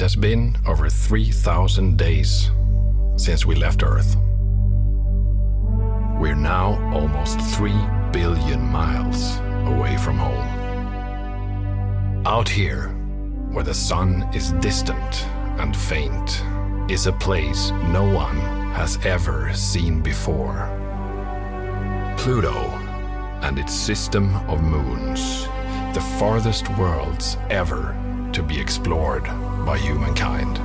It has been over 3,000 days since we left Earth. We're now almost 3 billion miles away from home. Out here, where the sun is distant and faint, is a place no one has ever seen before. Pluto and its system of moons, the farthest worlds ever to be explored by humankind.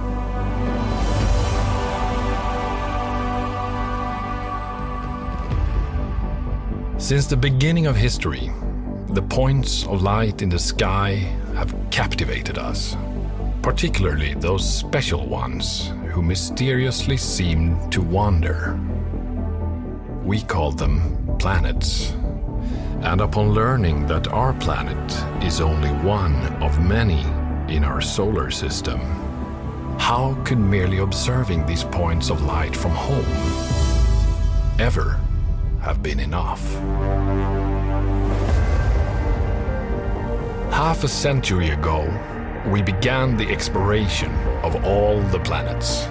Since the beginning of history, the points of light in the sky have captivated us, particularly those special ones who mysteriously seem to wander. We call them planets. And upon learning that our planet is only one of many in our solar system, how could merely observing these points of light from home ever have been enough? Half a century ago, we began the exploration of all the planets,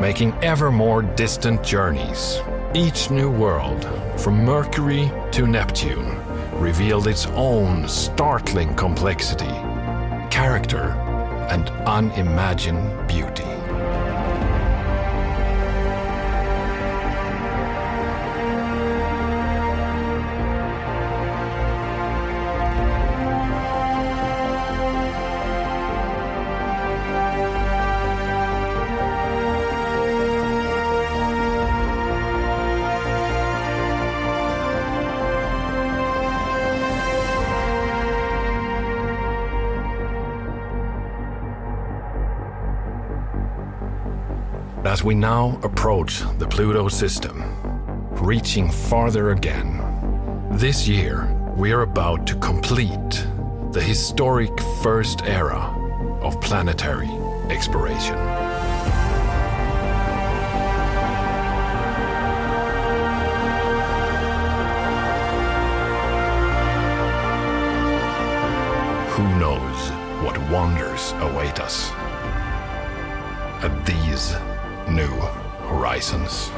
making ever more distant journeys. Each new world, from Mercury to Neptune, revealed its own startling complexity, character, and unimagined beauty. As we now approach the Pluto system, reaching farther again, this year we are about to complete the historic first era of planetary exploration. Who knows what wonders await us at these new horizons.